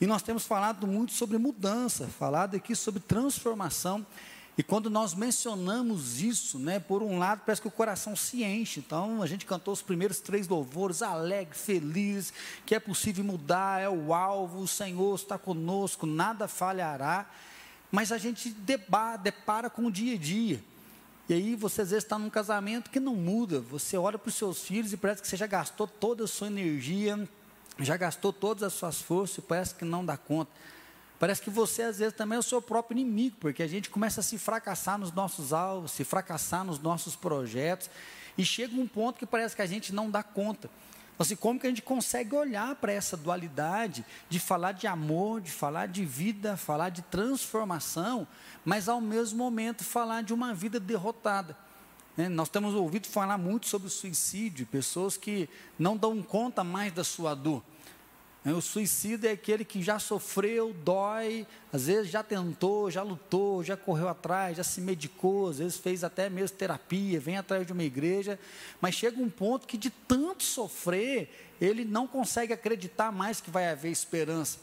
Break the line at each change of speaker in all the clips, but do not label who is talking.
E nós temos falado muito sobre mudança, falado aqui sobre transformação. E quando nós mencionamos isso, né, por um lado, parece que o coração se enche. Então, a gente cantou os primeiros três louvores, alegre, feliz, que é possível mudar, é o alvo, o Senhor está conosco, nada falhará. Mas a gente deba, depara com o dia a dia. E aí você às vezes está num casamento que não muda. Você olha para os seus filhos e parece que você já gastou toda a sua energia, já gastou todas as suas forças e parece que não dá conta. Parece que você, às vezes, também é o seu próprio inimigo, porque a gente começa a se fracassar nos nossos alvos, se fracassar nos nossos projetos, e chega um ponto que parece que a gente não dá conta. Então, assim, como que a gente consegue olhar para essa dualidade de falar de amor, de falar de vida, falar de transformação, mas ao mesmo momento falar de uma vida derrotada? Né? Nós temos ouvido falar muito sobre o suicídio, pessoas que não dão conta mais da sua dor. Né? O suicida é aquele que já sofreu, dói, às vezes já tentou, já lutou, já correu atrás, já se medicou, às vezes fez até mesmo terapia, vem atrás de uma igreja, mas chega um ponto que de tanto sofrer, ele não consegue acreditar mais que vai haver esperança.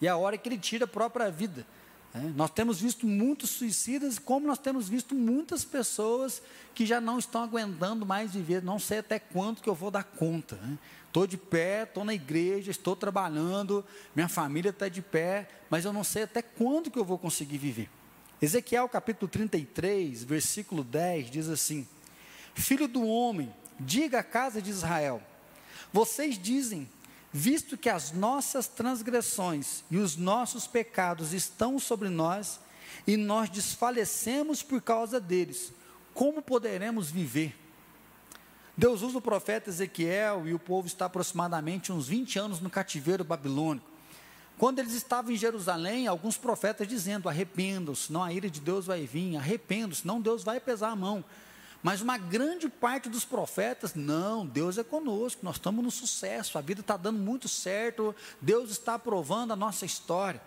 E é a hora que ele tira a própria vida. Né? Nós temos visto muitos suicidas, como nós temos visto muitas pessoas que já não estão aguentando mais viver, não sei até quanto que eu vou dar conta. Né? Estou de pé, estou na igreja, estou trabalhando, minha família está de pé, mas eu não sei até quando que eu vou conseguir viver. Ezequiel capítulo 33, versículo 10 diz assim: Filho do homem, diga à casa de Israel: Vocês dizem, visto que as nossas transgressões e os nossos pecados estão sobre nós, e nós desfalecemos por causa deles, como poderemos viver? Deus usa o profeta Ezequiel e o povo está aproximadamente uns 20 anos no cativeiro babilônico. Quando eles estavam em Jerusalém, alguns profetas dizendo: arrependam-se, senão a ira de Deus vai vir, arrependam-se, senão Deus vai pesar a mão. Mas uma grande parte dos profetas, não, Deus é conosco, nós estamos no sucesso, a vida está dando muito certo, Deus está aprovando a nossa história.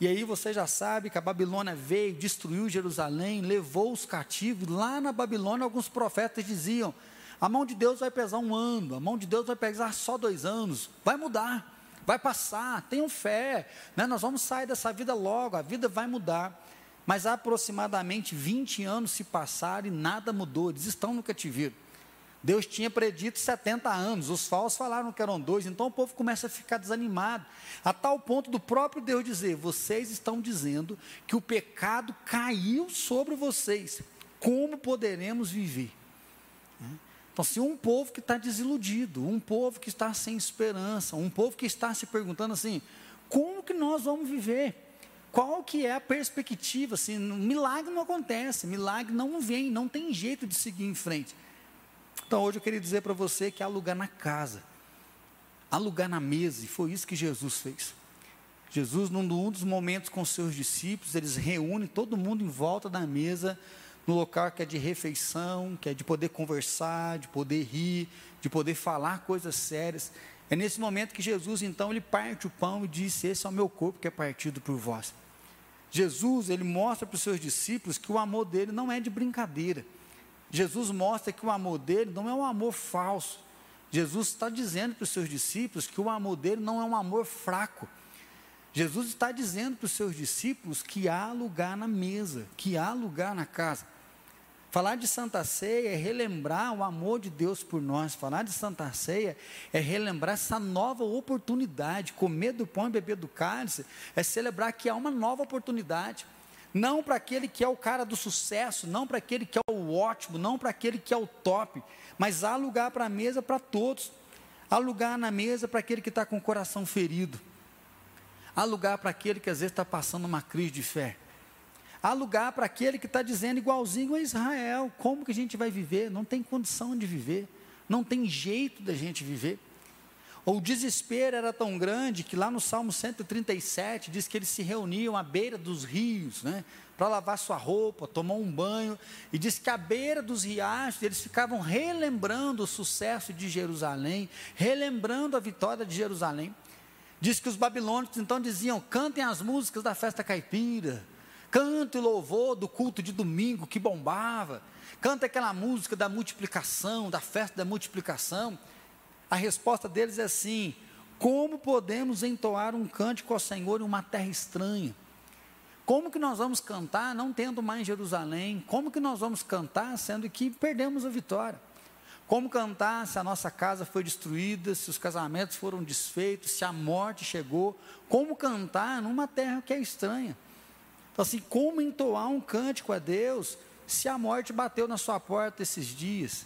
E aí você já sabe que a Babilônia veio, destruiu Jerusalém, levou os cativos. Lá na Babilônia, alguns profetas diziam: a mão de Deus vai pesar um ano, a mão de Deus vai pesar só dois anos, vai mudar, vai passar, tenham fé, né? nós vamos sair dessa vida logo, a vida vai mudar. Mas aproximadamente 20 anos se passaram e nada mudou, eles estão no cativeiro. Deus tinha predito 70 anos, os falsos falaram que eram dois, então o povo começa a ficar desanimado, a tal ponto do próprio Deus dizer: vocês estão dizendo que o pecado caiu sobre vocês, como poderemos viver? Então, se um povo que está desiludido, um povo que está sem esperança, um povo que está se perguntando assim, como que nós vamos viver? Qual que é a perspectiva? Assim, milagre não acontece, milagre não vem, não tem jeito de seguir em frente. Então, hoje eu queria dizer para você que há lugar na casa, há lugar na mesa, e foi isso que Jesus fez. Jesus, num dos momentos com seus discípulos, eles reúnem todo mundo em volta da mesa, no local que é de refeição, que é de poder conversar, de poder rir, de poder falar coisas sérias. É nesse momento que Jesus, então, ele parte o pão e disse: Esse é o meu corpo que é partido por vós. Jesus, ele mostra para os seus discípulos que o amor dele não é de brincadeira. Jesus mostra que o amor dele não é um amor falso. Jesus está dizendo para os seus discípulos que o amor dele não é um amor fraco. Jesus está dizendo para os seus discípulos que há lugar na mesa, que há lugar na casa. Falar de Santa Ceia é relembrar o amor de Deus por nós. Falar de Santa Ceia é relembrar essa nova oportunidade. Comer do pão e beber do cálice é celebrar que há uma nova oportunidade. Não para aquele que é o cara do sucesso, não para aquele que é o ótimo, não para aquele que é o top, mas há lugar para a mesa para todos. Há lugar na mesa para aquele que está com o coração ferido. Há lugar para aquele que às vezes está passando uma crise de fé. Há lugar para aquele que está dizendo igualzinho a Israel: como que a gente vai viver? Não tem condição de viver, não tem jeito da gente viver. O desespero era tão grande que lá no Salmo 137 diz que eles se reuniam à beira dos rios, né, para lavar sua roupa, tomar um banho, e diz que à beira dos riachos eles ficavam relembrando o sucesso de Jerusalém, relembrando a vitória de Jerusalém. Diz que os babilônicos então diziam: cantem as músicas da festa caipira, Canta o louvor do culto de domingo que bombava. Canta aquela música da multiplicação, da festa da multiplicação. A resposta deles é assim: Como podemos entoar um cântico ao Senhor em uma terra estranha? Como que nós vamos cantar não tendo mais Jerusalém? Como que nós vamos cantar sendo que perdemos a vitória? Como cantar se a nossa casa foi destruída, se os casamentos foram desfeitos, se a morte chegou? Como cantar numa terra que é estranha? Então, assim, como entoar um cântico a Deus se a morte bateu na sua porta esses dias?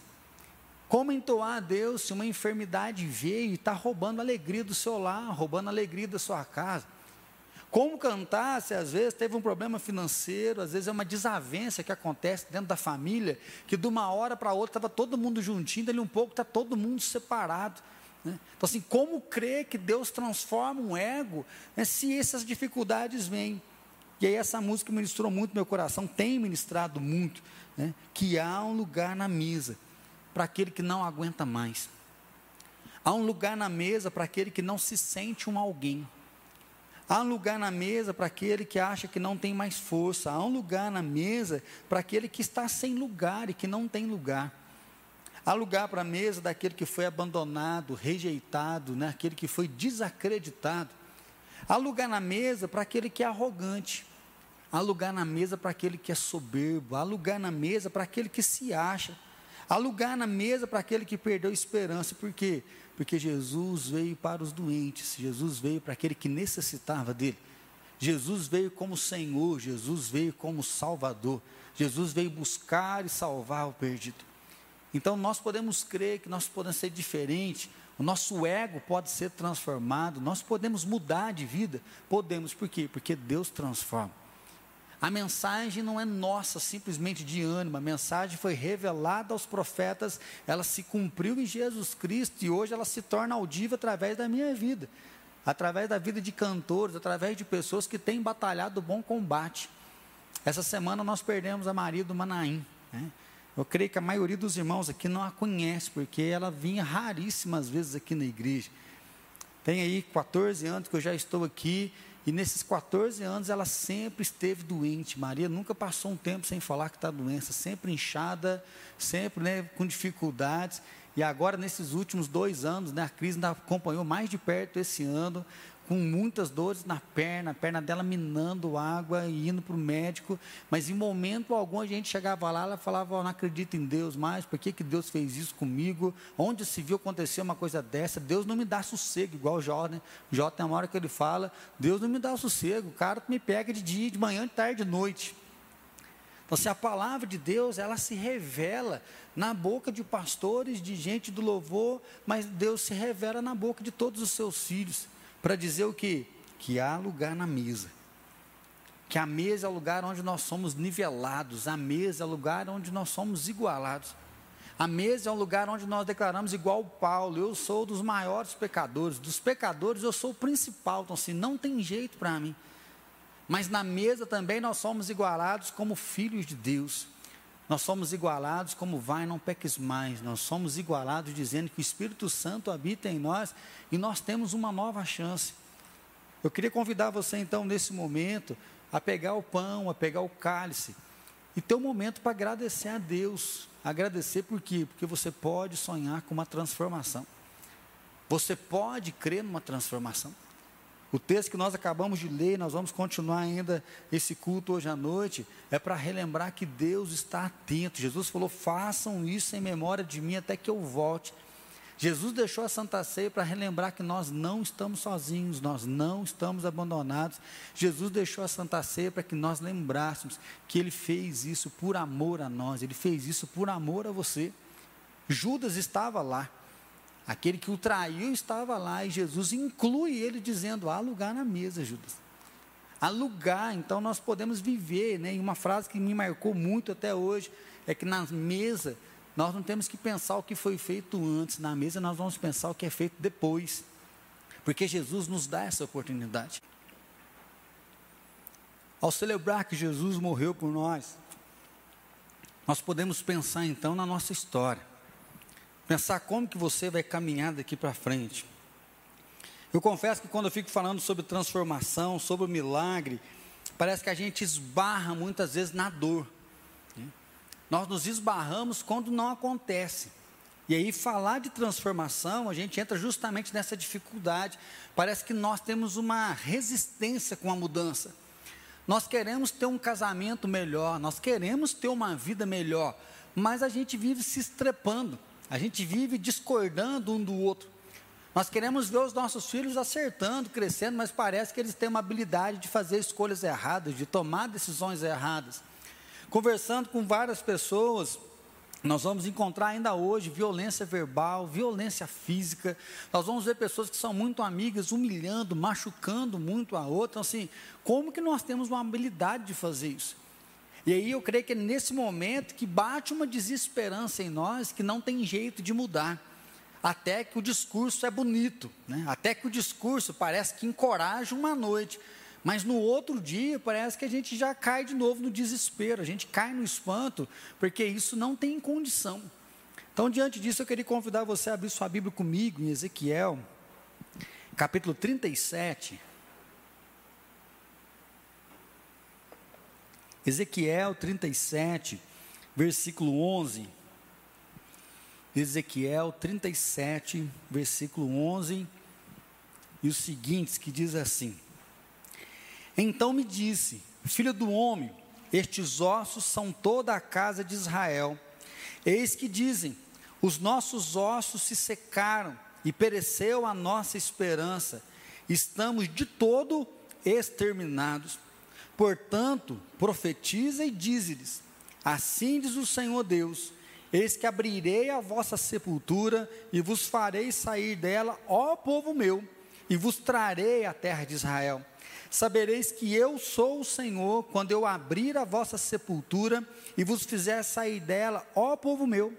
Como entoar a Deus se uma enfermidade veio e está roubando a alegria do seu lar, roubando a alegria da sua casa? Como cantar se às vezes teve um problema financeiro, às vezes é uma desavença que acontece dentro da família, que de uma hora para outra estava todo mundo juntinho, dali um pouco está todo mundo separado. Né? Então, assim, como crer que Deus transforma um ego né, se essas dificuldades vêm? E aí, essa música ministrou muito meu coração, tem ministrado muito, né, que há um lugar na mesa para aquele que não aguenta mais. Há um lugar na mesa para aquele que não se sente um alguém. Há um lugar na mesa para aquele que acha que não tem mais força. Há um lugar na mesa para aquele que está sem lugar e que não tem lugar. Há lugar para a mesa daquele que foi abandonado, rejeitado, né? aquele que foi desacreditado. Há lugar na mesa para aquele que é arrogante. Há lugar na mesa para aquele que é soberbo. Há lugar na mesa para aquele que se acha. Há lugar na mesa para aquele que perdeu esperança. Por quê? Porque Jesus veio para os doentes, Jesus veio para aquele que necessitava dele. Jesus veio como Senhor, Jesus veio como Salvador. Jesus veio buscar e salvar o perdido. Então nós podemos crer que nós podemos ser diferentes, o nosso ego pode ser transformado, nós podemos mudar de vida, podemos, por quê? Porque Deus transforma. A mensagem não é nossa, simplesmente de ânimo. A mensagem foi revelada aos profetas, ela se cumpriu em Jesus Cristo e hoje ela se torna audível através da minha vida, através da vida de cantores, através de pessoas que têm batalhado o bom combate. Essa semana nós perdemos a Maria do Manaim. Né? Eu creio que a maioria dos irmãos aqui não a conhece, porque ela vinha raríssimas vezes aqui na igreja. Tem aí 14 anos que eu já estou aqui e nesses 14 anos ela sempre esteve doente. Maria nunca passou um tempo sem falar que está doença, sempre inchada, sempre né, com dificuldades. E agora, nesses últimos dois anos, né, a crise ainda acompanhou mais de perto esse ano, com muitas dores na perna, a perna dela minando água e indo para o médico, mas em momento algum a gente chegava lá, ela falava, oh, não acredito em Deus mais, por que, que Deus fez isso comigo? Onde se viu acontecer uma coisa dessa? Deus não me dá sossego, igual o Jó, né? Jó tem uma hora que ele fala, Deus não me dá sossego, o cara me pega de dia, de manhã, de tarde, de noite. Então, se a palavra de Deus, ela se revela na boca de pastores, de gente do louvor, mas Deus se revela na boca de todos os seus filhos para dizer o que? Que há lugar na mesa. Que a mesa é o lugar onde nós somos nivelados, a mesa é o lugar onde nós somos igualados. A mesa é um lugar onde nós declaramos igual Paulo, eu sou dos maiores pecadores, dos pecadores eu sou o principal, então assim, não tem jeito para mim. Mas na mesa também nós somos igualados como filhos de Deus. Nós somos igualados como vai, não peques mais. Nós somos igualados dizendo que o Espírito Santo habita em nós e nós temos uma nova chance. Eu queria convidar você então nesse momento a pegar o pão, a pegar o cálice e ter um momento para agradecer a Deus. Agradecer por quê? Porque você pode sonhar com uma transformação. Você pode crer numa transformação. O texto que nós acabamos de ler, nós vamos continuar ainda esse culto hoje à noite, é para relembrar que Deus está atento. Jesus falou: façam isso em memória de mim até que eu volte. Jesus deixou a Santa Ceia para relembrar que nós não estamos sozinhos, nós não estamos abandonados. Jesus deixou a Santa Ceia para que nós lembrássemos que Ele fez isso por amor a nós, Ele fez isso por amor a você. Judas estava lá, Aquele que o traiu estava lá e Jesus inclui ele dizendo: há lugar na mesa, Judas. Há lugar, então nós podemos viver, né? E uma frase que me marcou muito até hoje é que na mesa nós não temos que pensar o que foi feito antes, na mesa nós vamos pensar o que é feito depois. Porque Jesus nos dá essa oportunidade. Ao celebrar que Jesus morreu por nós, nós podemos pensar então na nossa história. Pensar como que você vai caminhar daqui para frente. Eu confesso que quando eu fico falando sobre transformação, sobre o milagre, parece que a gente esbarra muitas vezes na dor. Né? Nós nos esbarramos quando não acontece. E aí, falar de transformação, a gente entra justamente nessa dificuldade. Parece que nós temos uma resistência com a mudança. Nós queremos ter um casamento melhor, nós queremos ter uma vida melhor, mas a gente vive se estrepando, a gente vive discordando um do outro. Nós queremos ver os nossos filhos acertando, crescendo, mas parece que eles têm uma habilidade de fazer escolhas erradas, de tomar decisões erradas. Conversando com várias pessoas, nós vamos encontrar ainda hoje violência verbal, violência física. Nós vamos ver pessoas que são muito amigas humilhando, machucando muito a outra. Então, assim, como que nós temos uma habilidade de fazer isso? E aí eu creio que é nesse momento que bate uma desesperança em nós que não tem jeito de mudar. Até que o discurso é bonito, né? até que o discurso parece que encoraja uma noite. Mas no outro dia parece que a gente já cai de novo no desespero, a gente cai no espanto, porque isso não tem condição. Então, diante disso, eu queria convidar você a abrir sua Bíblia comigo em Ezequiel, capítulo 37. Ezequiel 37, versículo 11. Ezequiel 37, versículo 11, e os seguintes que diz assim: Então me disse, filho do homem, estes ossos são toda a casa de Israel. Eis que dizem: os nossos ossos se secaram e pereceu a nossa esperança. Estamos de todo exterminados. Portanto, profetiza e dize-lhes: Assim diz o Senhor Deus: Eis que abrirei a vossa sepultura e vos farei sair dela, ó povo meu, e vos trarei a terra de Israel. Sabereis que eu sou o Senhor, quando eu abrir a vossa sepultura e vos fizer sair dela, ó povo meu.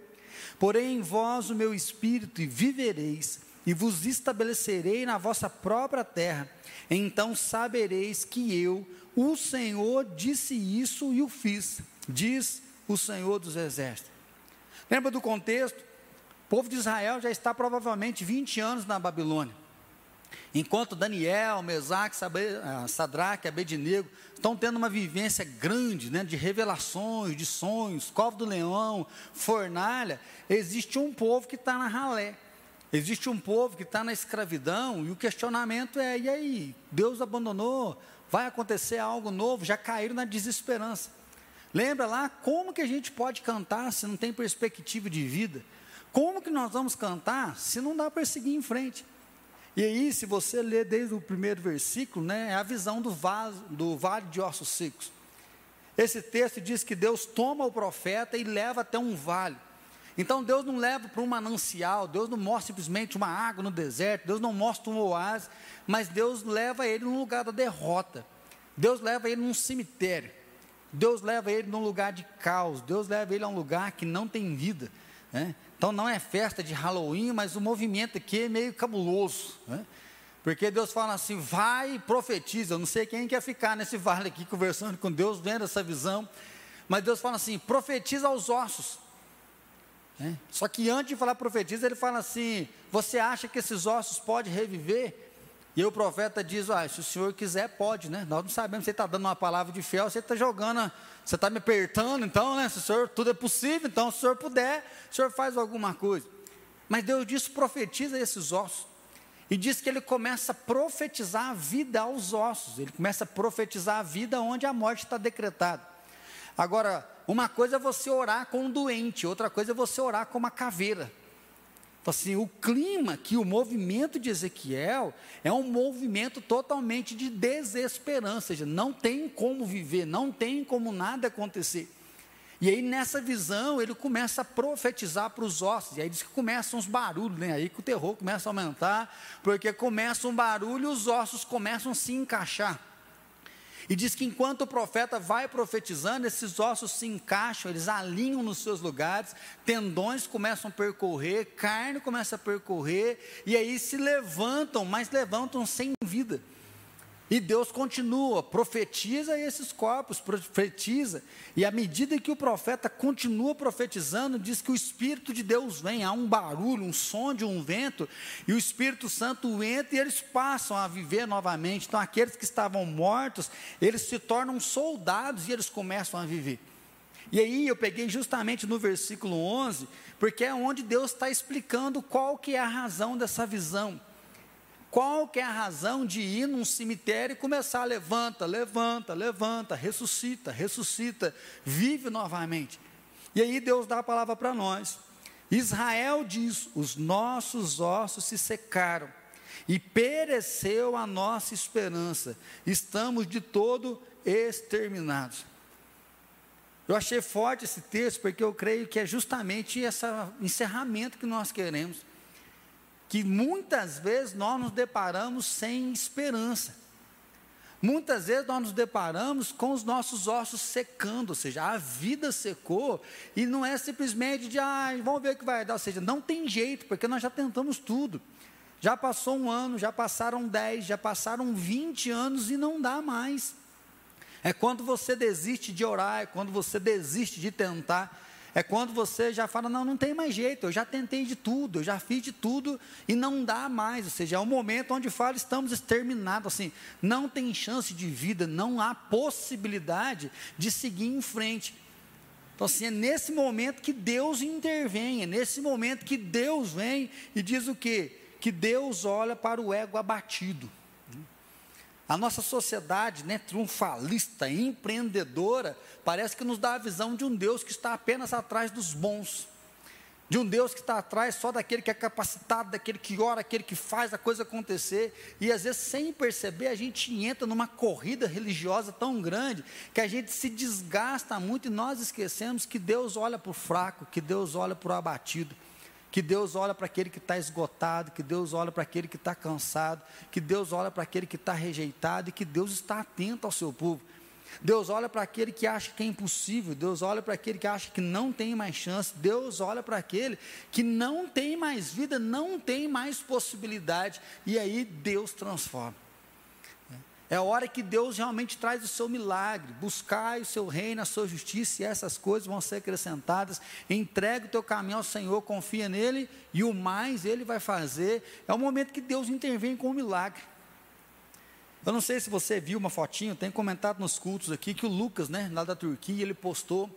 Porém em vós o meu espírito e vivereis, e vos estabelecerei na vossa própria terra. Então sabereis que eu, o Senhor disse isso e o fiz, diz o Senhor dos Exércitos. Lembra do contexto? O povo de Israel já está provavelmente 20 anos na Babilônia. Enquanto Daniel, Mesaque, ah, Sadraque, Abednego estão tendo uma vivência grande né, de revelações, de sonhos, covo do leão, fornalha, existe um povo que está na ralé. Existe um povo que está na escravidão e o questionamento é: e aí? Deus abandonou? Vai acontecer algo novo, já caíram na desesperança. Lembra lá como que a gente pode cantar se não tem perspectiva de vida? Como que nós vamos cantar se não dá para seguir em frente? E aí, se você ler desde o primeiro versículo, né, é a visão do, vaso, do vale de ossos secos. Esse texto diz que Deus toma o profeta e leva até um vale. Então Deus não leva para um manancial, Deus não mostra simplesmente uma água no deserto, Deus não mostra um oásis, mas Deus leva ele num lugar da derrota. Deus leva ele num cemitério. Deus leva ele num lugar de caos. Deus leva ele a um lugar que não tem vida. Né? Então não é festa de Halloween, mas o movimento aqui é meio cabuloso. Né? Porque Deus fala assim: vai e profetiza. Eu não sei quem quer ficar nesse vale aqui conversando com Deus, vendo essa visão. Mas Deus fala assim: profetiza aos ossos. Só que antes de falar profetiza, ele fala assim: Você acha que esses ossos podem reviver? E o profeta diz: ah, Se o senhor quiser, pode, né? Nós não sabemos se você está dando uma palavra de fé ou você está jogando, você está me apertando, então, né? Se o senhor, tudo é possível, então, se o senhor puder, o senhor faz alguma coisa. Mas Deus diz: profetiza esses ossos. E diz que ele começa a profetizar a vida aos ossos, ele começa a profetizar a vida onde a morte está decretada. Agora, uma coisa é você orar com um doente, outra coisa é você orar com uma caveira. Então, assim, o clima que o movimento de Ezequiel é um movimento totalmente de desesperança, ou seja, não tem como viver, não tem como nada acontecer. E aí, nessa visão, ele começa a profetizar para os ossos. E aí diz que começam os barulhos, né? Aí que o terror começa a aumentar, porque começa um barulho e os ossos começam a se encaixar. E diz que enquanto o profeta vai profetizando, esses ossos se encaixam, eles alinham nos seus lugares, tendões começam a percorrer, carne começa a percorrer, e aí se levantam, mas levantam sem vida. E Deus continua, profetiza esses corpos, profetiza. E à medida que o profeta continua profetizando, diz que o Espírito de Deus vem, há um barulho, um som de um vento, e o Espírito Santo entra e eles passam a viver novamente. Então, aqueles que estavam mortos, eles se tornam soldados e eles começam a viver. E aí eu peguei justamente no versículo 11, porque é onde Deus está explicando qual que é a razão dessa visão. Qual que é a razão de ir num cemitério e começar, levanta, levanta, levanta, ressuscita, ressuscita, vive novamente. E aí Deus dá a palavra para nós. Israel diz: os nossos ossos se secaram e pereceu a nossa esperança, estamos de todo exterminados. Eu achei forte esse texto porque eu creio que é justamente esse encerramento que nós queremos. Que muitas vezes nós nos deparamos sem esperança. Muitas vezes nós nos deparamos com os nossos ossos secando, ou seja, a vida secou e não é simplesmente de, ah, vamos ver o que vai dar, ou seja, não tem jeito, porque nós já tentamos tudo. Já passou um ano, já passaram dez, já passaram vinte anos e não dá mais. É quando você desiste de orar, é quando você desiste de tentar, é quando você já fala: não, não tem mais jeito, eu já tentei de tudo, eu já fiz de tudo e não dá mais. Ou seja, é um momento onde fala: estamos exterminados, assim, não tem chance de vida, não há possibilidade de seguir em frente. Então, assim, é nesse momento que Deus intervém, é nesse momento que Deus vem e diz o quê? Que Deus olha para o ego abatido. A nossa sociedade né, triunfalista, empreendedora, parece que nos dá a visão de um Deus que está apenas atrás dos bons, de um Deus que está atrás só daquele que é capacitado, daquele que ora, aquele que faz a coisa acontecer, e às vezes sem perceber a gente entra numa corrida religiosa tão grande que a gente se desgasta muito e nós esquecemos que Deus olha para o fraco, que Deus olha para o abatido que Deus olha para aquele que está esgotado, que Deus olha para aquele que está cansado, que Deus olha para aquele que está rejeitado e que Deus está atento ao seu povo. Deus olha para aquele que acha que é impossível, Deus olha para aquele que acha que não tem mais chance, Deus olha para aquele que não tem mais vida, não tem mais possibilidade, e aí Deus transforma. É a hora que Deus realmente traz o seu milagre. Buscai o seu reino, a sua justiça, e essas coisas vão ser acrescentadas. Entrega o teu caminho ao Senhor, confia nele, e o mais ele vai fazer. É o momento que Deus intervém com o milagre. Eu não sei se você viu uma fotinho, tem comentado nos cultos aqui que o Lucas, né, lá da Turquia, ele postou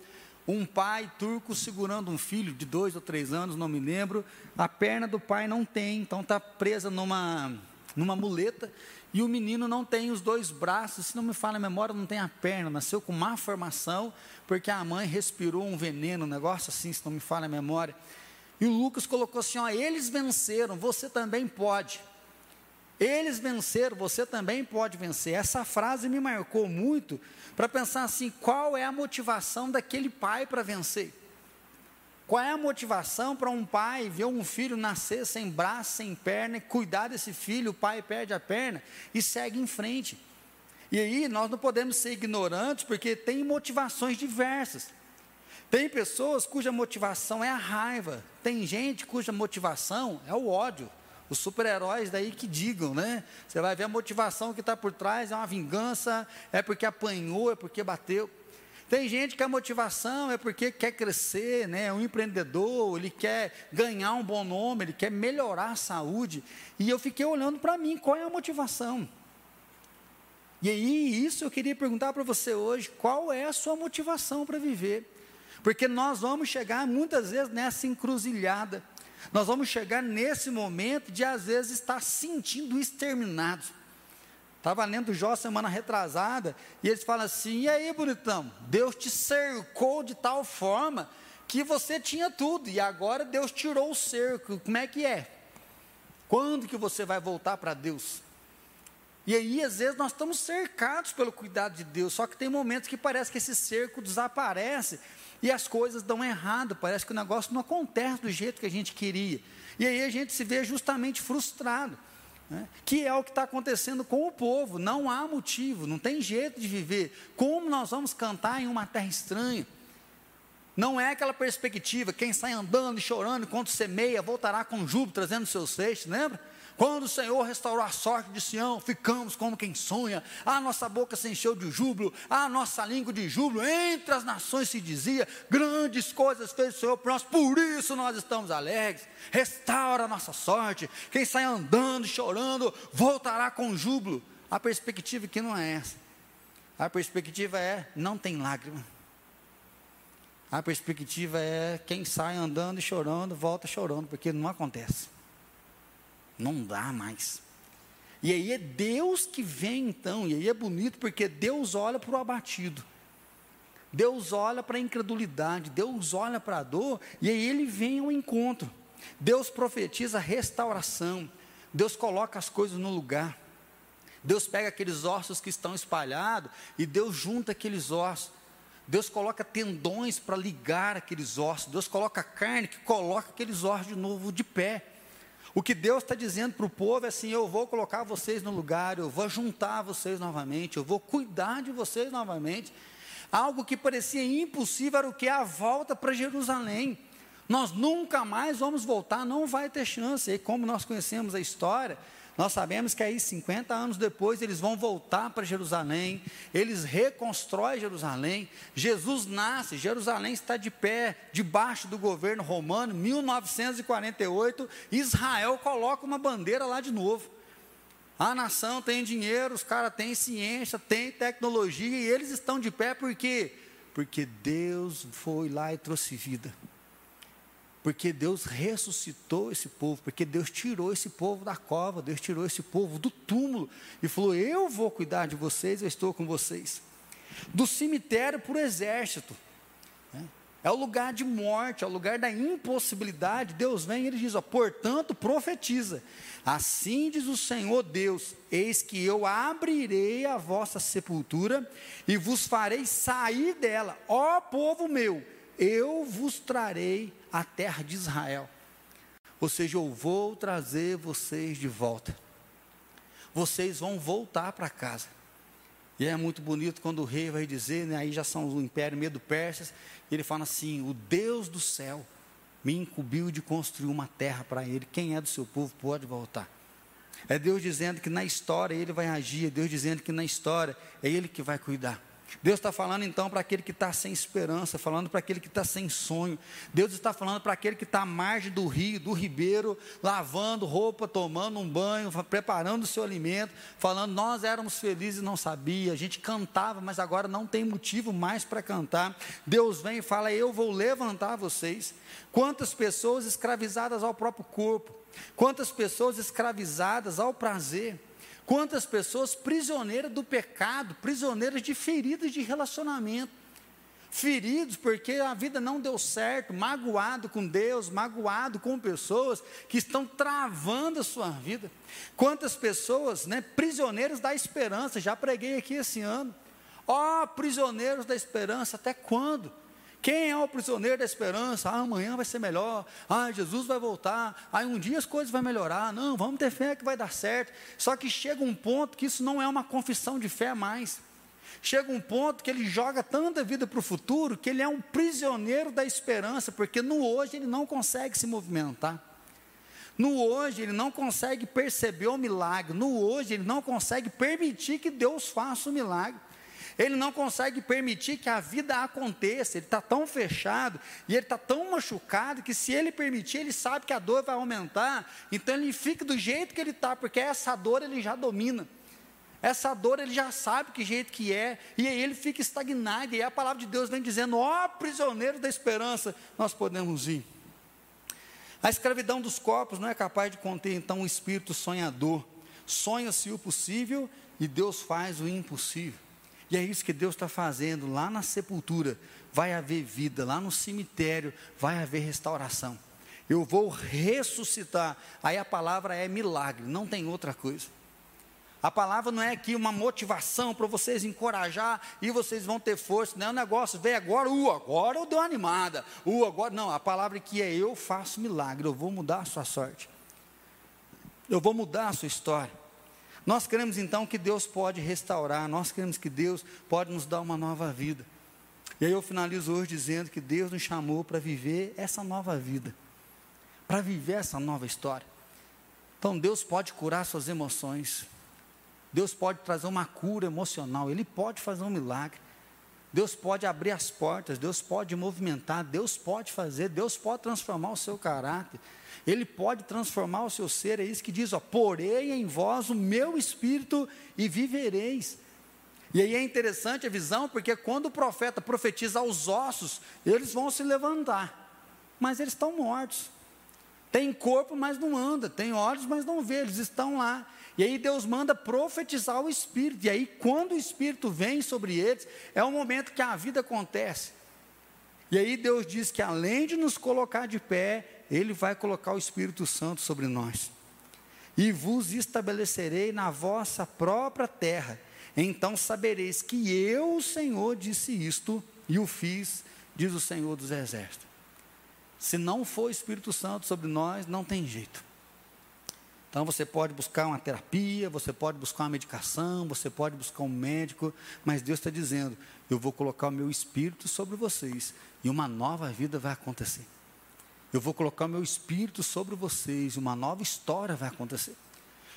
um pai turco segurando um filho de dois ou três anos, não me lembro. A perna do pai não tem, então está presa numa, numa muleta e o menino não tem os dois braços, se não me fala a memória, não tem a perna, nasceu com má formação, porque a mãe respirou um veneno, um negócio assim, se não me fala a memória. E o Lucas colocou assim: ó, eles venceram, você também pode. Eles venceram, você também pode vencer. Essa frase me marcou muito para pensar assim: qual é a motivação daquele pai para vencer? Qual é a motivação para um pai ver um filho nascer sem braço, sem perna, e cuidar desse filho, o pai perde a perna e segue em frente? E aí nós não podemos ser ignorantes, porque tem motivações diversas. Tem pessoas cuja motivação é a raiva, tem gente cuja motivação é o ódio. Os super-heróis daí que digam, né? Você vai ver a motivação que está por trás, é uma vingança, é porque apanhou, é porque bateu. Tem gente que a motivação é porque quer crescer, né? É um empreendedor, ele quer ganhar um bom nome, ele quer melhorar a saúde. E eu fiquei olhando para mim, qual é a motivação? E aí, isso eu queria perguntar para você hoje, qual é a sua motivação para viver? Porque nós vamos chegar muitas vezes nessa encruzilhada. Nós vamos chegar nesse momento de às vezes estar sentindo exterminados. Estava lendo Jó semana retrasada, e eles falam assim: e aí, bonitão, Deus te cercou de tal forma que você tinha tudo, e agora Deus tirou o cerco. Como é que é? Quando que você vai voltar para Deus? E aí, às vezes, nós estamos cercados pelo cuidado de Deus, só que tem momentos que parece que esse cerco desaparece e as coisas dão errado, parece que o negócio não acontece do jeito que a gente queria. E aí a gente se vê justamente frustrado né? que é o que está acontecendo com o povo. Não há motivo, não tem jeito de viver. Como nós vamos cantar em uma terra estranha? Não é aquela perspectiva, quem sai andando e chorando enquanto semeia, voltará com júbilo, trazendo seus feixes, lembra? Quando o Senhor restaurou a sorte de Sião, ficamos como quem sonha, a nossa boca se encheu de júbilo, a nossa língua de júbilo, entre as nações se dizia, grandes coisas fez o Senhor por nós, por isso nós estamos alegres, restaura a nossa sorte, quem sai andando, chorando, voltará com júbilo, a perspectiva que não é essa, a perspectiva é, não tem lágrima, a perspectiva é quem sai andando e chorando, volta chorando, porque não acontece. Não dá mais. E aí é Deus que vem então, e aí é bonito porque Deus olha para o abatido. Deus olha para a incredulidade, Deus olha para a dor, e aí ele vem ao encontro. Deus profetiza restauração, Deus coloca as coisas no lugar. Deus pega aqueles ossos que estão espalhados e Deus junta aqueles ossos. Deus coloca tendões para ligar aqueles ossos. Deus coloca carne que coloca aqueles ossos de novo de pé. O que Deus está dizendo para o povo é assim: eu vou colocar vocês no lugar, eu vou juntar vocês novamente, eu vou cuidar de vocês novamente. Algo que parecia impossível era o que? A volta para Jerusalém. Nós nunca mais vamos voltar, não vai ter chance. E como nós conhecemos a história, nós sabemos que aí 50 anos depois eles vão voltar para Jerusalém, eles reconstroem Jerusalém, Jesus nasce, Jerusalém está de pé, debaixo do governo romano, 1948, Israel coloca uma bandeira lá de novo. A nação tem dinheiro, os caras têm ciência, têm tecnologia e eles estão de pé por quê? Porque Deus foi lá e trouxe vida. Porque Deus ressuscitou esse povo, porque Deus tirou esse povo da cova, Deus tirou esse povo do túmulo e falou: Eu vou cuidar de vocês, eu estou com vocês. Do cemitério para o exército, né? é o lugar de morte, é o lugar da impossibilidade. Deus vem e ele diz: ó, Portanto, profetiza. Assim diz o Senhor Deus: Eis que eu abrirei a vossa sepultura e vos farei sair dela, ó povo meu eu vos trarei a terra de Israel. Ou seja, eu vou trazer vocês de volta. Vocês vão voltar para casa. E é muito bonito quando o rei vai dizer, né, aí já são o império medo persas, ele fala assim: o Deus do céu me incumbiu de construir uma terra para ele. Quem é do seu povo pode voltar. É Deus dizendo que na história ele vai agir, é Deus dizendo que na história é ele que vai cuidar. Deus está falando então para aquele que está sem esperança, falando para aquele que está sem sonho. Deus está falando para aquele que está à margem do rio, do ribeiro, lavando roupa, tomando um banho, preparando o seu alimento, falando: Nós éramos felizes e não sabia, a gente cantava, mas agora não tem motivo mais para cantar. Deus vem e fala: Eu vou levantar vocês. Quantas pessoas escravizadas ao próprio corpo, quantas pessoas escravizadas ao prazer. Quantas pessoas prisioneiras do pecado, prisioneiras de feridas de relacionamento. Feridos porque a vida não deu certo, magoado com Deus, magoado com pessoas que estão travando a sua vida. Quantas pessoas, né, prisioneiros da esperança, já preguei aqui esse ano. Ó, oh, prisioneiros da esperança, até quando? Quem é o prisioneiro da esperança? Ah, amanhã vai ser melhor. Ah, Jesus vai voltar. Ah, um dia as coisas vão melhorar. Não, vamos ter fé que vai dar certo. Só que chega um ponto que isso não é uma confissão de fé mais. Chega um ponto que ele joga tanta vida para o futuro que ele é um prisioneiro da esperança, porque no hoje ele não consegue se movimentar. No hoje ele não consegue perceber o milagre. No hoje ele não consegue permitir que Deus faça o milagre. Ele não consegue permitir que a vida aconteça, ele está tão fechado e ele está tão machucado que se ele permitir, ele sabe que a dor vai aumentar, então ele fica do jeito que ele está, porque essa dor ele já domina. Essa dor ele já sabe que jeito que é, e aí ele fica estagnado, e a palavra de Deus vem dizendo: ó oh, prisioneiro da esperança, nós podemos ir. A escravidão dos corpos não é capaz de conter então um espírito sonhador. Sonha-se o possível e Deus faz o impossível. E é isso que Deus está fazendo lá na sepultura. Vai haver vida, lá no cemitério vai haver restauração. Eu vou ressuscitar. Aí a palavra é milagre, não tem outra coisa. A palavra não é aqui uma motivação para vocês encorajar e vocês vão ter força. Não é um negócio, vem agora, uh, agora eu dou animada. Uh, agora. Não, a palavra que é eu faço milagre, eu vou mudar a sua sorte. Eu vou mudar a sua história. Nós queremos então que Deus pode restaurar, nós queremos que Deus pode nos dar uma nova vida. E aí eu finalizo hoje dizendo que Deus nos chamou para viver essa nova vida, para viver essa nova história. Então Deus pode curar suas emoções, Deus pode trazer uma cura emocional, Ele pode fazer um milagre. Deus pode abrir as portas, Deus pode movimentar, Deus pode fazer, Deus pode transformar o seu caráter. Ele pode transformar o seu ser, é isso que diz, ó, porei em vós o meu espírito e vivereis. E aí é interessante a visão, porque quando o profeta profetiza aos ossos, eles vão se levantar, mas eles estão mortos. Tem corpo, mas não anda, tem olhos, mas não vê, eles estão lá. E aí Deus manda profetizar o Espírito. E aí, quando o Espírito vem sobre eles, é o momento que a vida acontece. E aí Deus diz que além de nos colocar de pé, Ele vai colocar o Espírito Santo sobre nós. E vos estabelecerei na vossa própria terra. Então sabereis que eu, o Senhor, disse isto e o fiz, diz o Senhor dos Exércitos. Se não for o Espírito Santo sobre nós, não tem jeito. Então você pode buscar uma terapia, você pode buscar uma medicação, você pode buscar um médico, mas Deus está dizendo: eu vou colocar o meu espírito sobre vocês e uma nova vida vai acontecer. Eu vou colocar o meu espírito sobre vocês uma nova história vai acontecer.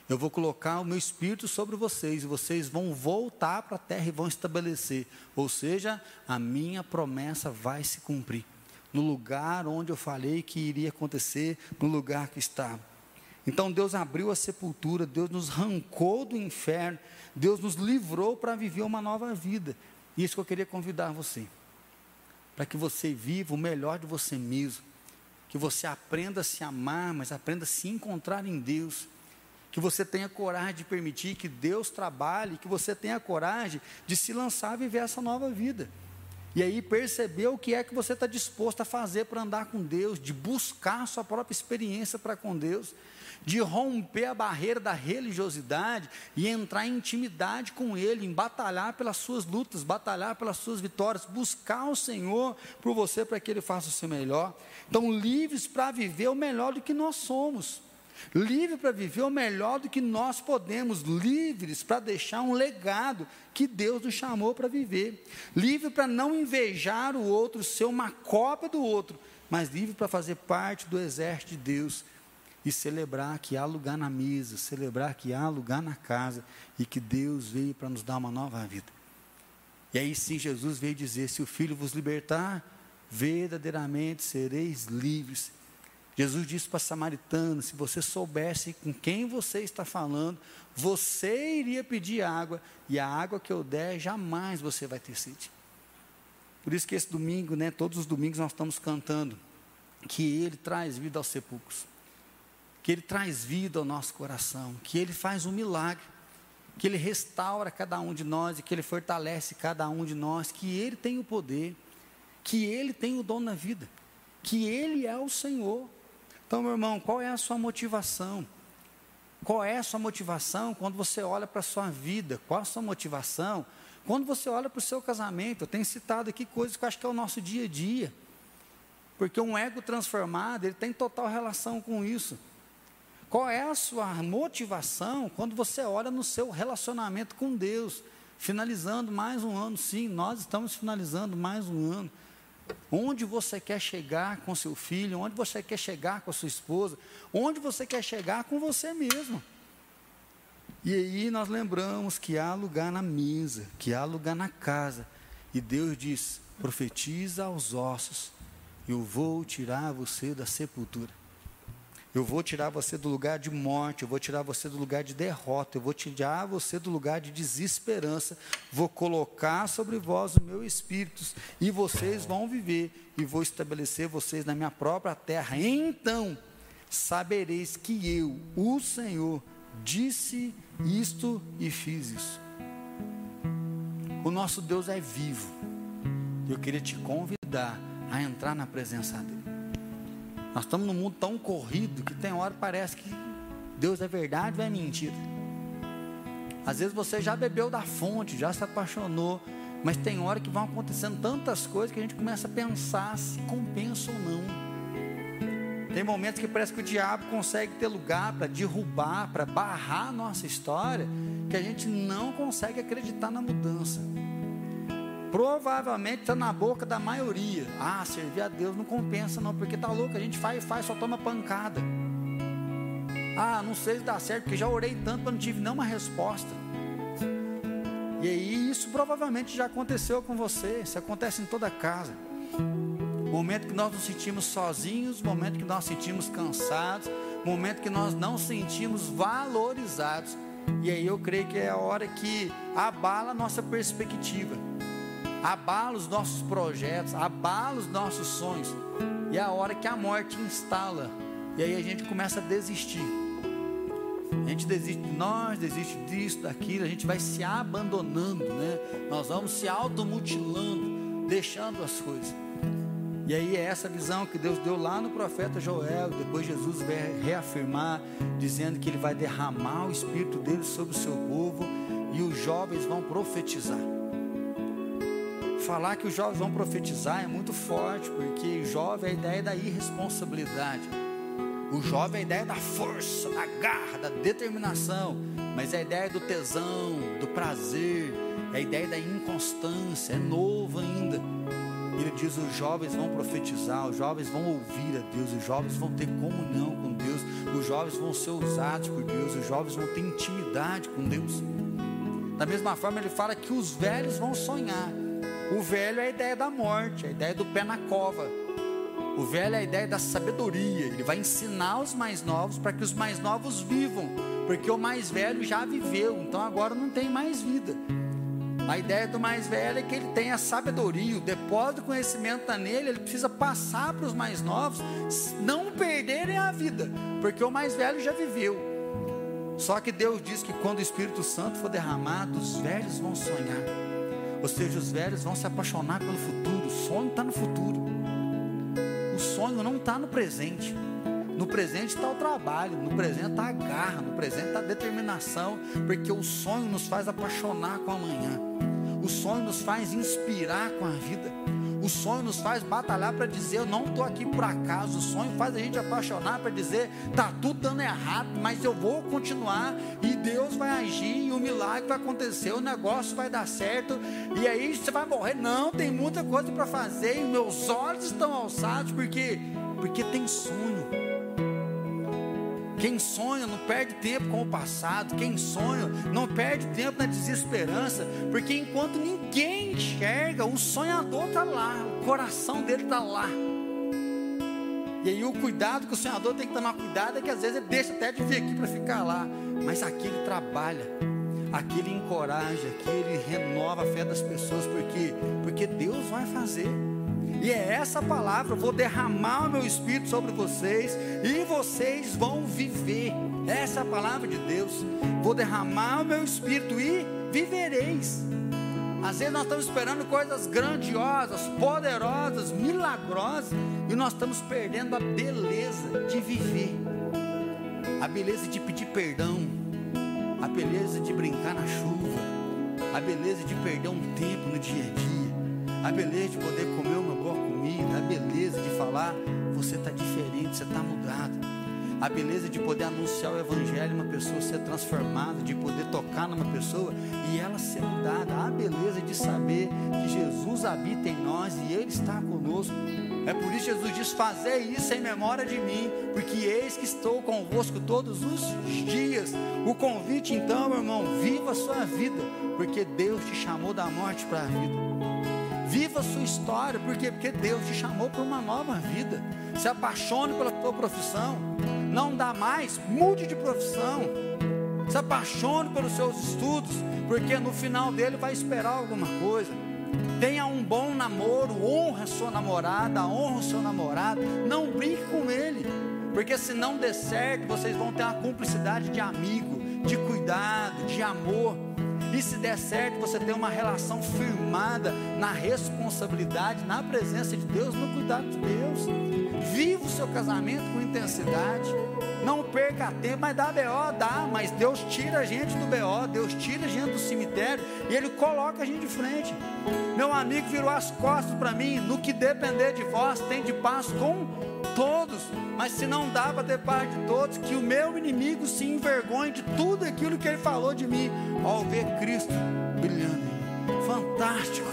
Eu vou colocar o meu espírito sobre vocês e vocês vão voltar para a terra e vão estabelecer. Ou seja, a minha promessa vai se cumprir. No lugar onde eu falei que iria acontecer, no lugar que está. Então Deus abriu a sepultura, Deus nos arrancou do inferno, Deus nos livrou para viver uma nova vida. E isso que eu queria convidar você, para que você viva o melhor de você mesmo, que você aprenda a se amar, mas aprenda a se encontrar em Deus, que você tenha coragem de permitir que Deus trabalhe, que você tenha coragem de se lançar a viver essa nova vida. E aí perceber o que é que você está disposto a fazer para andar com Deus, de buscar a sua própria experiência para com Deus de romper a barreira da religiosidade e entrar em intimidade com Ele, em batalhar pelas suas lutas, batalhar pelas suas vitórias, buscar o Senhor por você para que Ele faça o seu melhor. Então, livres para viver o melhor do que nós somos. Livre para viver o melhor do que nós podemos, livres para deixar um legado que Deus nos chamou para viver, livre para não invejar o outro, ser uma cópia do outro, mas livre para fazer parte do exército de Deus, e celebrar que há lugar na mesa, celebrar que há lugar na casa e que Deus veio para nos dar uma nova vida. E aí sim Jesus veio dizer: se o Filho vos libertar, verdadeiramente sereis livres. Jesus disse para a samaritana: se você soubesse com quem você está falando, você iria pedir água, e a água que eu der, jamais você vai ter sede. Por isso que esse domingo, né, todos os domingos nós estamos cantando que Ele traz vida aos sepulcros que Ele traz vida ao nosso coração, que Ele faz um milagre, que Ele restaura cada um de nós e que Ele fortalece cada um de nós, que Ele tem o poder, que Ele tem o dom na vida, que Ele é o Senhor. Então, meu irmão, qual é a sua motivação? Qual é a sua motivação quando você olha para a sua vida? Qual a sua motivação quando você olha para o seu casamento? Eu tenho citado aqui coisas que eu acho que é o nosso dia a dia. Porque um ego transformado, ele tem total relação com isso. Qual é a sua motivação quando você olha no seu relacionamento com Deus? Finalizando mais um ano, sim, nós estamos finalizando mais um ano. Onde você quer chegar com seu filho, onde você quer chegar com a sua esposa, onde você quer chegar com você mesmo. E aí nós lembramos que há lugar na mesa, que há lugar na casa. E Deus diz: profetiza aos ossos, eu vou tirar você da sepultura. Eu vou tirar você do lugar de morte, eu vou tirar você do lugar de derrota, eu vou tirar você do lugar de desesperança, vou colocar sobre vós o meu espírito e vocês vão viver e vou estabelecer vocês na minha própria terra. Então sabereis que eu, o Senhor, disse isto e fiz isso. O nosso Deus é vivo. Eu queria te convidar a entrar na presença dele. Nós estamos num mundo tão corrido que tem hora que parece que Deus é verdade ou é mentira. Às vezes você já bebeu da fonte, já se apaixonou, mas tem hora que vão acontecendo tantas coisas que a gente começa a pensar se compensa ou não. Tem momentos que parece que o diabo consegue ter lugar para derrubar, para barrar a nossa história, que a gente não consegue acreditar na mudança provavelmente está na boca da maioria. Ah, servir a Deus não compensa não, porque tá louco, a gente faz e faz, só toma pancada. Ah, não sei se dá certo, porque já orei tanto, mas não tive nenhuma resposta. E aí isso provavelmente já aconteceu com você, isso acontece em toda casa. Momento que nós nos sentimos sozinhos, momento que nós sentimos cansados, momento que nós não sentimos valorizados. E aí eu creio que é a hora que abala a nossa perspectiva, abala os nossos projetos, abala os nossos sonhos. E é a hora que a morte instala. E aí a gente começa a desistir. A gente desiste de nós, desiste disso, daquilo, a gente vai se abandonando, né? Nós vamos se automutilando, deixando as coisas. E aí é essa visão que Deus deu lá no profeta Joel, depois Jesus vai reafirmar, dizendo que ele vai derramar o espírito dele sobre o seu povo e os jovens vão profetizar. Falar que os jovens vão profetizar é muito forte, porque o jovem é a ideia da irresponsabilidade. O jovem é a ideia da força, da garra, da determinação, mas é a ideia do tesão, do prazer, é a ideia da inconstância, é novo ainda. Ele diz: os jovens vão profetizar, os jovens vão ouvir a Deus, os jovens vão ter comunhão com Deus, os jovens vão ser usados por Deus, os jovens vão ter intimidade com Deus. Da mesma forma, ele fala que os velhos vão sonhar. O velho é a ideia da morte, a ideia do pé na cova. O velho é a ideia da sabedoria. Ele vai ensinar os mais novos para que os mais novos vivam, porque o mais velho já viveu, então agora não tem mais vida. A ideia do mais velho é que ele tem a sabedoria, o depósito de conhecimento está nele, ele precisa passar para os mais novos, não perderem a vida, porque o mais velho já viveu. Só que Deus diz que quando o Espírito Santo for derramado, os velhos vão sonhar, ou seja, os velhos vão se apaixonar pelo futuro, o sonho está no futuro, o sonho não está no presente. No presente está o trabalho, no presente está a garra, no presente está a determinação, porque o sonho nos faz apaixonar com amanhã, o sonho nos faz inspirar com a vida, o sonho nos faz batalhar para dizer: Eu não estou aqui por acaso. O sonho faz a gente apaixonar para dizer: Está tudo dando errado, mas eu vou continuar e Deus vai agir e o milagre vai acontecer, o negócio vai dar certo. E aí você vai morrer. Não, tem muita coisa para fazer e meus olhos estão alçados porque, porque tem sonho. Quem sonha não perde tempo com o passado. Quem sonha não perde tempo na desesperança. Porque enquanto ninguém enxerga, o sonhador está lá, o coração dele está lá. E aí o cuidado que o sonhador tem que tomar cuidado é que às vezes ele deixa até de vir aqui para ficar lá. Mas aqui ele trabalha, aqui ele encoraja, aqui ele renova a fé das pessoas, porque, porque Deus vai fazer. E é essa palavra, vou derramar o meu espírito sobre vocês e vocês vão viver. Essa é a palavra de Deus. Vou derramar o meu espírito e vivereis. Às vezes nós estamos esperando coisas grandiosas, poderosas, milagrosas, e nós estamos perdendo a beleza de viver, a beleza de pedir perdão, a beleza de brincar na chuva, a beleza de perder um tempo no dia a dia a beleza de poder comer uma a beleza de falar, você está diferente, você está mudado. A beleza de poder anunciar o Evangelho, uma pessoa ser transformada, de poder tocar numa pessoa e ela ser mudada. A beleza de saber que Jesus habita em nós e Ele está conosco. É por isso que Jesus diz: Fazer isso em memória de mim, porque eis que estou convosco todos os dias. O convite, então, meu irmão, viva a sua vida, porque Deus te chamou da morte para a vida. Viva a sua história, por quê? Porque Deus te chamou para uma nova vida. Se apaixone pela tua profissão. Não dá mais, mude de profissão. Se apaixone pelos seus estudos, porque no final dele vai esperar alguma coisa. Tenha um bom namoro, honra a sua namorada, honra o seu namorado. Não brinque com ele, porque se não der certo, vocês vão ter uma cumplicidade de amigo, de cuidado, de amor. E se der certo, você tem uma relação firmada na responsabilidade, na presença de Deus, no cuidado de Deus. Viva o seu casamento com intensidade. Não perca tempo, mas dá BO, dá, mas Deus tira a gente do BO, Deus tira a gente do cemitério e Ele coloca a gente de frente. Meu amigo virou as costas para mim, no que depender de vós, tem de paz com todos, mas se não dá para ter paz de todos, que o meu inimigo se envergonhe de tudo aquilo que ele falou de mim, ao ver Cristo brilhando. Fantástico.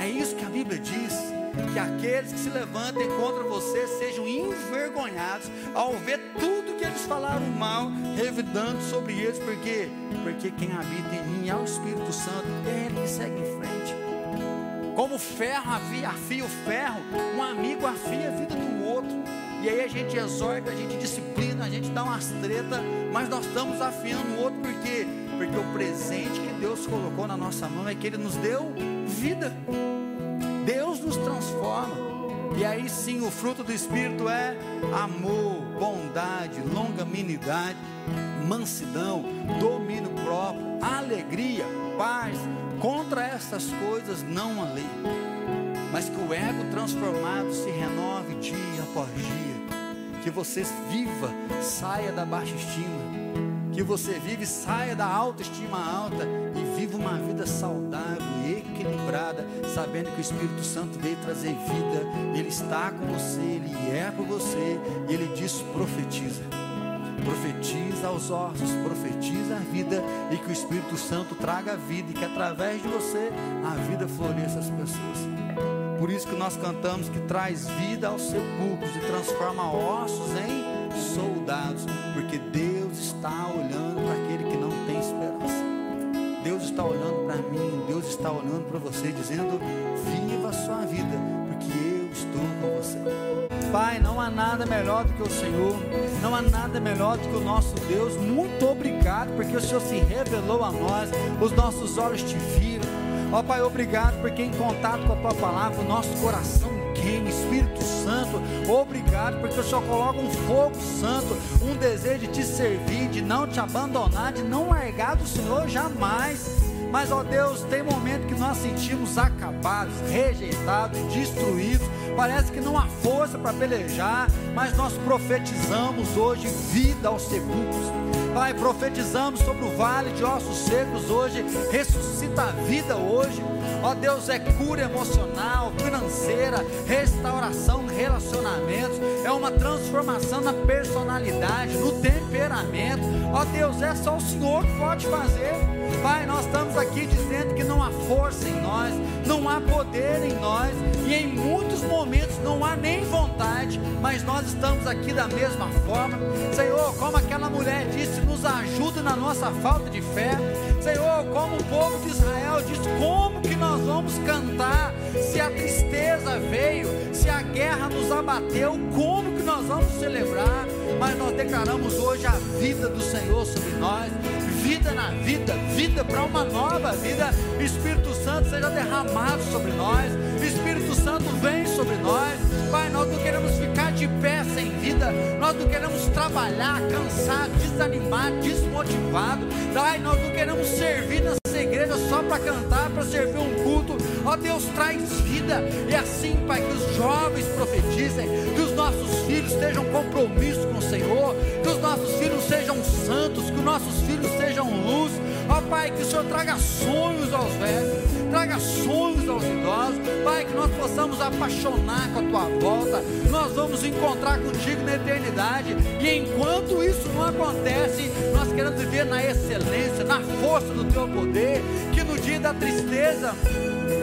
É isso que a Bíblia diz. Que aqueles que se levantem contra você sejam envergonhados ao ver tudo que eles falaram mal, revidando sobre eles, porque porque quem habita em mim é o Espírito Santo, ele que segue em frente. Como ferro afia, o ferro, um amigo afia a vida do. E aí a gente exorta, a gente disciplina, a gente dá umas treta, mas nós estamos afiando o outro porque porque o presente que Deus colocou na nossa mão é que Ele nos deu vida. Deus nos transforma. E aí sim o fruto do Espírito é amor, bondade, longanimidade, mansidão, domínio próprio, alegria, paz. Contra essas coisas não há lei. Mas que o ego transformado se renove dia após dia. Que você viva, saia da baixa estima que você vive saia da autoestima alta e viva uma vida saudável e equilibrada, sabendo que o Espírito Santo veio trazer vida, ele está com você, ele é por você, e ele diz: profetiza. Profetiza aos ossos, profetiza a vida e que o Espírito Santo traga a vida e que através de você a vida floresça as pessoas. Por isso que nós cantamos que traz vida aos sepulcros e transforma ossos em soldados, porque Deus está olhando para aquele que não tem esperança. Deus está olhando para mim, Deus está olhando para você, dizendo: Viva a sua vida, porque eu estou com você. Pai, não há nada melhor do que o Senhor, não há nada melhor do que o nosso Deus. Muito obrigado, porque o Senhor se revelou a nós, os nossos olhos te viram. Ó Pai, obrigado porque em contato com a tua palavra, o nosso coração queima, Espírito Santo, obrigado, porque o Senhor coloca um fogo santo, um desejo de te servir, de não te abandonar, de não largar do Senhor jamais. Mas, ó Deus, tem momento que nós sentimos acabados, rejeitados, destruídos. Parece que não há força para pelejar, mas nós profetizamos hoje vida aos sepulcros. Pai, profetizamos sobre o vale de ossos secos hoje, ressuscita a vida hoje. Ó Deus, é cura emocional, financeira, restauração relacionamentos, é uma transformação na personalidade, no temperamento. Ó Deus, é só o Senhor que pode fazer. Pai, nós estamos aqui dizendo que não há força em nós, não há poder em nós, e em muitos momentos não há nem vontade, mas nós estamos aqui da mesma forma. Senhor, como aquela mulher disse, nos ajude na nossa falta de fé. Senhor, como o povo de Israel disse, como que nós vamos cantar se a tristeza veio, se a guerra nos abateu, como que nós vamos celebrar? Mas nós declaramos hoje a vida do Senhor sobre nós, vida na vida, vida para uma nova vida. Espírito Santo seja derramado sobre nós, Espírito Santo vem sobre nós nós não queremos trabalhar cansado, desanimado, desmotivado. Pai, nós não queremos servir nessa igreja só para cantar, para servir um culto. Ó Deus, traz vida. E assim, Pai, que os jovens profetizem, que os nossos filhos estejam compromisso com o Senhor, que os nossos filhos sejam santos, que os nossos filhos sejam luz. Pai, que o Senhor traga sonhos aos velhos, traga sonhos aos idosos. Pai, que nós possamos apaixonar com a tua volta. Nós vamos encontrar contigo na eternidade. E enquanto isso não acontece, nós queremos viver na excelência, na força do teu poder. Que no dia da tristeza,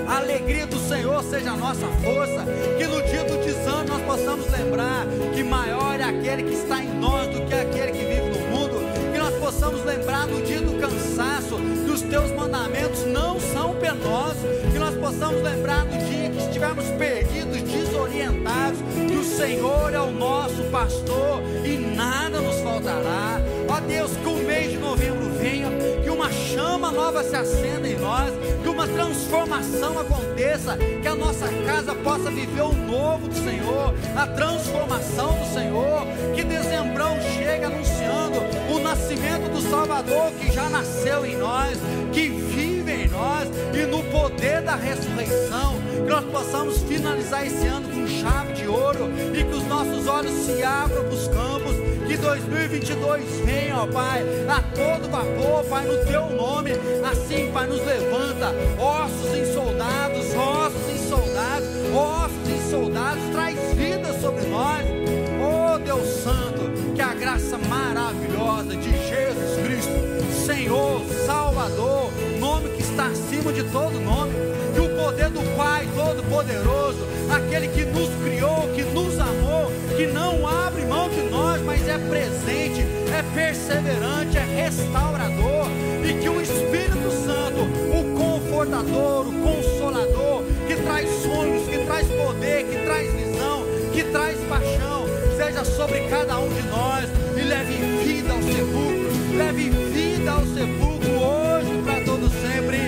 a alegria do Senhor seja a nossa força. Que no dia do desânimo nós possamos lembrar que maior é aquele que está em nós do que aquele que possamos lembrar no dia do cansaço que os teus mandamentos não são penosos. Que nós possamos lembrar no dia que estivermos perdidos, desorientados, que o Senhor é o nosso pastor e nada nos faltará. Ó Deus, que o mês de novembro venha, que uma chama nova se acenda em nós, que uma transformação aconteça, que a nossa casa possa viver o novo do Senhor, a transformação do Senhor, que dezembrão chegue anunciando o nascimento do Salvador que já nasceu em nós, que vive em nós e no poder da ressurreição, que nós possamos finalizar esse ano com chave de ouro e que os nossos olhos se abram para os campos que 2022 venha, ó Pai, a todo vapor, Pai, no Teu nome. Assim, Pai, nos levanta, ossos em soldados, ossos em soldados, ossos em soldados, traz vida sobre nós. Oh Deus Santo, que a graça maravilhosa de Jesus Cristo, Senhor, Salvador, nome que está acima de todo nome, que o poder do Pai Todo-Poderoso, aquele que nos criou, que nos amou, que não abre de nós, mas é presente, é perseverante, é restaurador, e que o Espírito Santo, o confortador, o consolador, que traz sonhos, que traz poder, que traz visão, que traz paixão, seja sobre cada um de nós e leve vida ao sepulcro, leve vida ao sepulcro hoje para todo sempre.